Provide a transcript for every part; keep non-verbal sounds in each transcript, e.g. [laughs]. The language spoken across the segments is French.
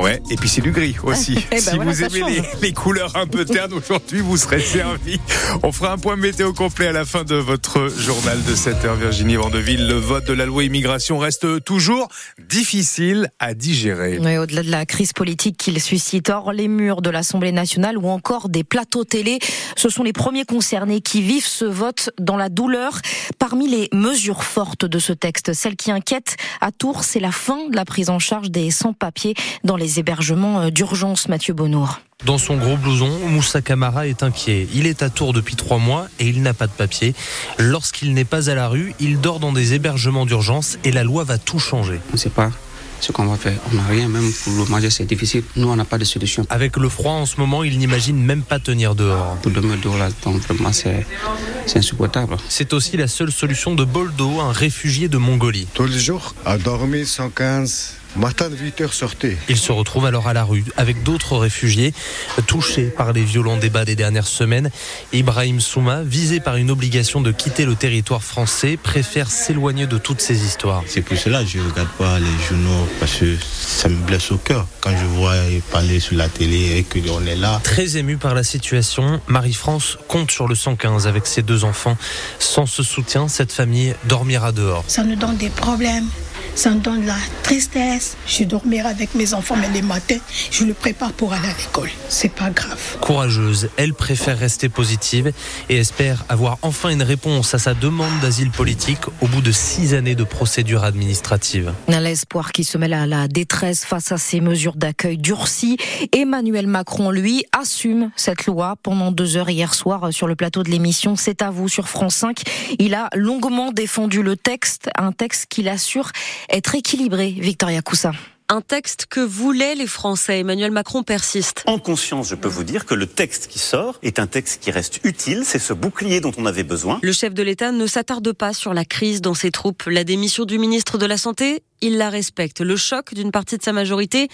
Ouais, et puis c'est du gris aussi. [laughs] Eh ben si voilà, vous aimez les, les couleurs un peu ternes, aujourd'hui vous serez servi. On fera un point météo complet à la fin de votre journal de 7h. Virginie Vandeville, le vote de la loi immigration reste toujours difficile à digérer. Ouais, Au-delà de la crise politique qu'il suscite hors les murs de l'Assemblée nationale ou encore des plateaux télé, ce sont les premiers concernés qui vivent ce vote dans la douleur. Parmi les mesures fortes de ce texte, celle qui inquiète à Tours, c'est la fin de la prise en charge des sans-papiers dans les hébergements euh, d'urgence, Mathieu Bonnour. Dans son gros blouson, Moussa Camara est inquiet. Il est à Tours depuis trois mois et il n'a pas de papier. Lorsqu'il n'est pas à la rue, il dort dans des hébergements d'urgence et la loi va tout changer. On ne sait pas ce qu'on va faire. On n'a rien, même pour le manger, c'est difficile. Nous, on n'a pas de solution. Avec le froid en ce moment, il n'imagine même pas tenir dehors. Pour demain, dehors, là, donc vraiment, c'est c'est insupportable. C'est aussi la seule solution de Boldo, un réfugié de Mongolie. Tous les jours, à dormir 115. Matin de 8 heures sortez. Il se retrouve alors à la rue avec d'autres réfugiés touchés par les violents débats des dernières semaines. Ibrahim Souma, visé par une obligation de quitter le territoire français, préfère s'éloigner de toutes ces histoires. C'est pour cela que je ne regarde pas les journaux parce que ça me blesse au cœur quand je vois parler sur la télé et qu'on est là. Très émue par la situation, Marie-France compte sur le 115 avec ses deux enfants. Sans ce soutien, cette famille dormira dehors. Ça nous donne des problèmes. Ça me donne la tristesse. Je dormirai avec mes enfants, mais les matins, je le prépare pour aller à l'école. C'est pas grave. Courageuse, elle préfère rester positive et espère avoir enfin une réponse à sa demande d'asile politique au bout de six années de procédure administrative. L'espoir qui se mêle à la détresse face à ces mesures d'accueil durcies. Emmanuel Macron, lui, assume cette loi pendant deux heures hier soir sur le plateau de l'émission C'est à vous sur France 5. Il a longuement défendu le texte, un texte qu'il assure être équilibré, Victoria Coussa. Un texte que voulaient les Français. Emmanuel Macron persiste. En conscience, je peux vous dire que le texte qui sort est un texte qui reste utile. C'est ce bouclier dont on avait besoin. Le chef de l'État ne s'attarde pas sur la crise dans ses troupes. La démission du ministre de la Santé, il la respecte. Le choc d'une partie de sa majorité,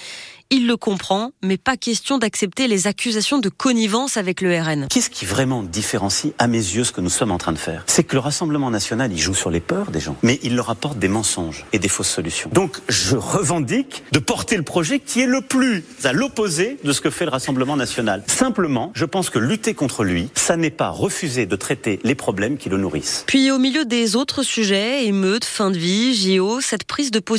il le comprend, mais pas question d'accepter les accusations de connivence avec le RN. Qu'est-ce qui vraiment différencie, à mes yeux, ce que nous sommes en train de faire? C'est que le Rassemblement national, il joue sur les peurs des gens, mais il leur apporte des mensonges et des fausses solutions. Donc, je revendique de porter le projet qui est le plus à l'opposé de ce que fait le Rassemblement national. Simplement, je pense que lutter contre lui, ça n'est pas refuser de traiter les problèmes qui le nourrissent. Puis au milieu des autres sujets, émeutes, fin de vie, JO, cette prise de position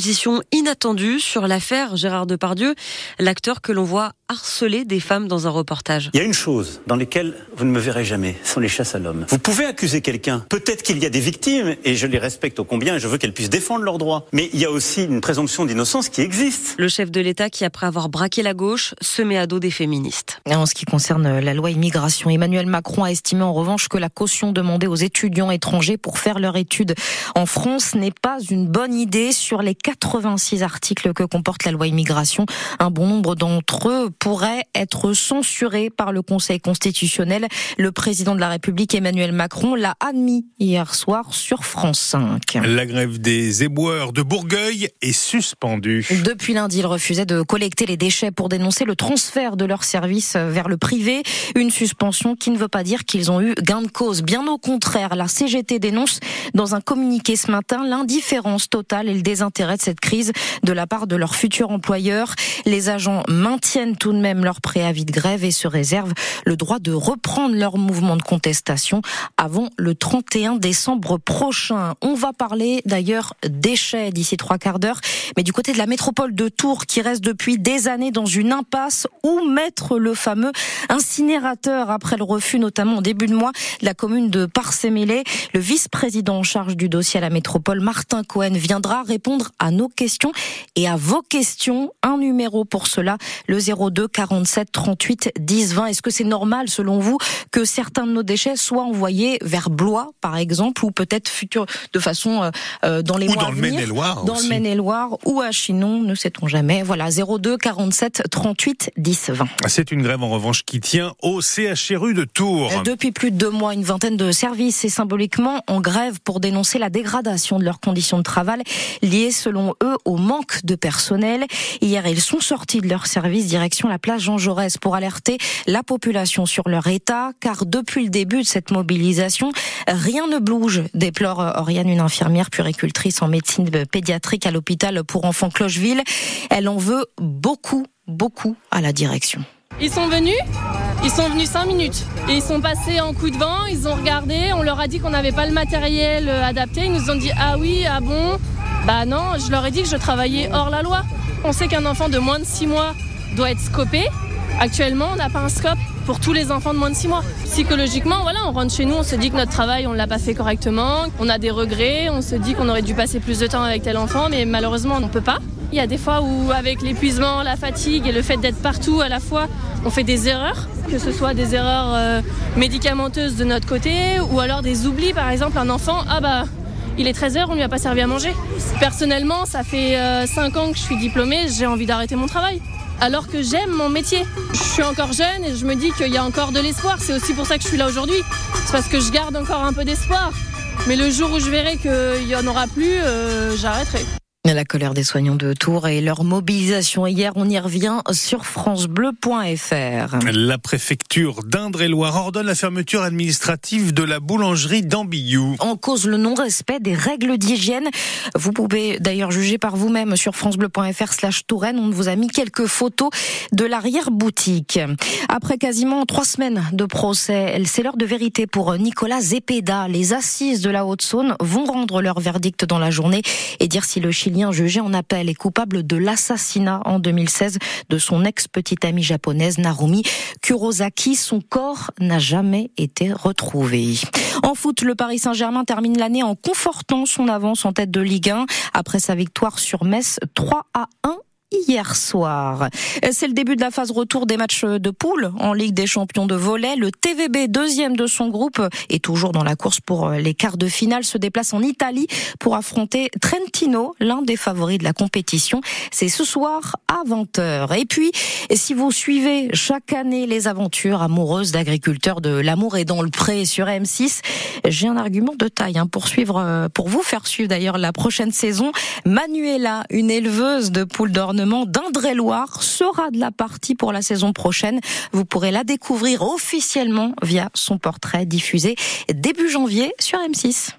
inattendue sur l'affaire Gérard Depardieu, l'acteur que l'on voit harceler des femmes dans un reportage. Il y a une chose dans laquelle vous ne me verrez jamais, ce sont les chasses à l'homme. Vous pouvez accuser quelqu'un. Peut-être qu'il y a des victimes, et je les respecte au combien, et je veux qu'elles puissent défendre leurs droits. Mais il y a aussi une présomption d'innocence qui existe. Le chef de l'État qui, après avoir braqué la gauche, se met à dos des féministes. En ce qui concerne la loi immigration, Emmanuel Macron a estimé en revanche que la caution demandée aux étudiants étrangers pour faire leur étude en France n'est pas une bonne idée. Sur les 86 articles que comporte la loi immigration, un bon nombre d'entre eux pourraient être censurés par le Conseil constitutionnel. Le président de la République, Emmanuel Macron, l'a admis hier soir sur France 5. La grève des éboueurs de Bourgueil est suspendue. Depuis lundi, ils refusaient de collecter les déchets pour dénoncer le transfert de leurs services vers le privé. Une suspension qui ne veut pas dire qu'ils ont eu gain de cause. Bien au contraire, la CGT dénonce dans un communiqué ce matin l'indifférence totale et le désintérêt de cette crise de la part de leur futur employeur. Les agents maintiennent tout de même leur préavis de grève et se réservent le droit de reprendre leur mouvement de contestation avant le 31 décembre prochain. On va parler d'ailleurs déchets d'ici trois quarts d'heure, mais du côté de la métropole de Tours qui reste depuis des années dans une impasse où mettre le fameux incinérateur après le refus notamment au début de mois de la commune de Parcémélé. Le vice-président en charge du dossier à la métropole, Martin Cohen, viendra répondre à nos questions et à vos questions. Un numéro pour cela, le 02 47 38 10 20. Est-ce que c'est normal selon vous que certains de nos déchets soient envoyés vers Blois par exemple ou peut-être futur de façon euh, euh, dans les Ou mois dans à le venir, Maine-et-Loire dans aussi. le Maine-et-Loire ou à Chinon, ne sait-on jamais. Voilà 02 47 38 10 20. C'est une grève en revanche qui tient au CHRU de Tours. Depuis plus de deux mois, une vingtaine de services est symboliquement en grève pour dénoncer la dégradation de leurs conditions de travail liées, selon eux, au manque de personnel. Hier, ils sont sortis de leur service direction la place Jean Jaurès pour alerter la population sur leur état, car depuis le début de cette mobilisation, rien ne bouge, déplore Oriane, une infirmière puricultrice en médecine pédiatrique à l'hôpital pour enfants Clocheville. Elle en veut beaucoup, beaucoup à la direction. Ils sont venus, ils sont venus cinq minutes. Et ils sont passés en coup de vent, ils ont regardé, on leur a dit qu'on n'avait pas le matériel euh, adapté. Ils nous ont dit ah oui, ah bon. Bah non, je leur ai dit que je travaillais hors la loi. On sait qu'un enfant de moins de six mois doit être scopé. Actuellement, on n'a pas un scope pour tous les enfants de moins de 6 mois. Psychologiquement, voilà, on rentre chez nous, on se dit que notre travail, on ne l'a pas fait correctement, on a des regrets, on se dit qu'on aurait dû passer plus de temps avec tel enfant, mais malheureusement, on ne peut pas. Il y a des fois où, avec l'épuisement, la fatigue et le fait d'être partout à la fois, on fait des erreurs, que ce soit des erreurs euh, médicamenteuses de notre côté ou alors des oublis. Par exemple, un enfant, ah bah, il est 13h, on lui a pas servi à manger. Personnellement, ça fait 5 euh, ans que je suis diplômée, j'ai envie d'arrêter mon travail alors que j'aime mon métier. Je suis encore jeune et je me dis qu'il y a encore de l'espoir. C'est aussi pour ça que je suis là aujourd'hui. C'est parce que je garde encore un peu d'espoir. Mais le jour où je verrai qu'il n'y en aura plus, euh, j'arrêterai. La colère des soignants de Tours et leur mobilisation hier, on y revient sur francebleu.fr. La préfecture d'Indre-et-Loire ordonne la fermeture administrative de la boulangerie d'Ambiou. En cause le non-respect des règles d'hygiène. Vous pouvez d'ailleurs juger par vous-même sur francebleu.fr slash Touraine. On vous a mis quelques photos de l'arrière-boutique. Après quasiment trois semaines de procès, c'est l'heure de vérité pour Nicolas Zepeda. Les assises de la Haute-Saône vont rendre leur verdict dans la journée et dire si le Chili jugé en appel est coupable de l'assassinat en 2016 de son ex-petite amie japonaise Narumi Kurosaki. Son corps n'a jamais été retrouvé. En foot, le Paris Saint-Germain termine l'année en confortant son avance en tête de Ligue 1 après sa victoire sur Metz 3 à 1 hier soir. C'est le début de la phase retour des matchs de poule en Ligue des champions de volet. Le TVB, deuxième de son groupe, est toujours dans la course pour les quarts de finale, se déplace en Italie pour affronter Trentino, l'un des favoris de la compétition. C'est ce soir à 20h. Et puis, si vous suivez chaque année les aventures amoureuses d'agriculteurs de l'amour et dans le pré sur M6, j'ai un argument de taille hein, pour suivre, pour vous faire suivre d'ailleurs la prochaine saison. Manuela, une éleveuse de poules d'ornement d'Indre-et-Loire sera de la partie pour la saison prochaine. Vous pourrez la découvrir officiellement via son portrait diffusé début janvier sur M6.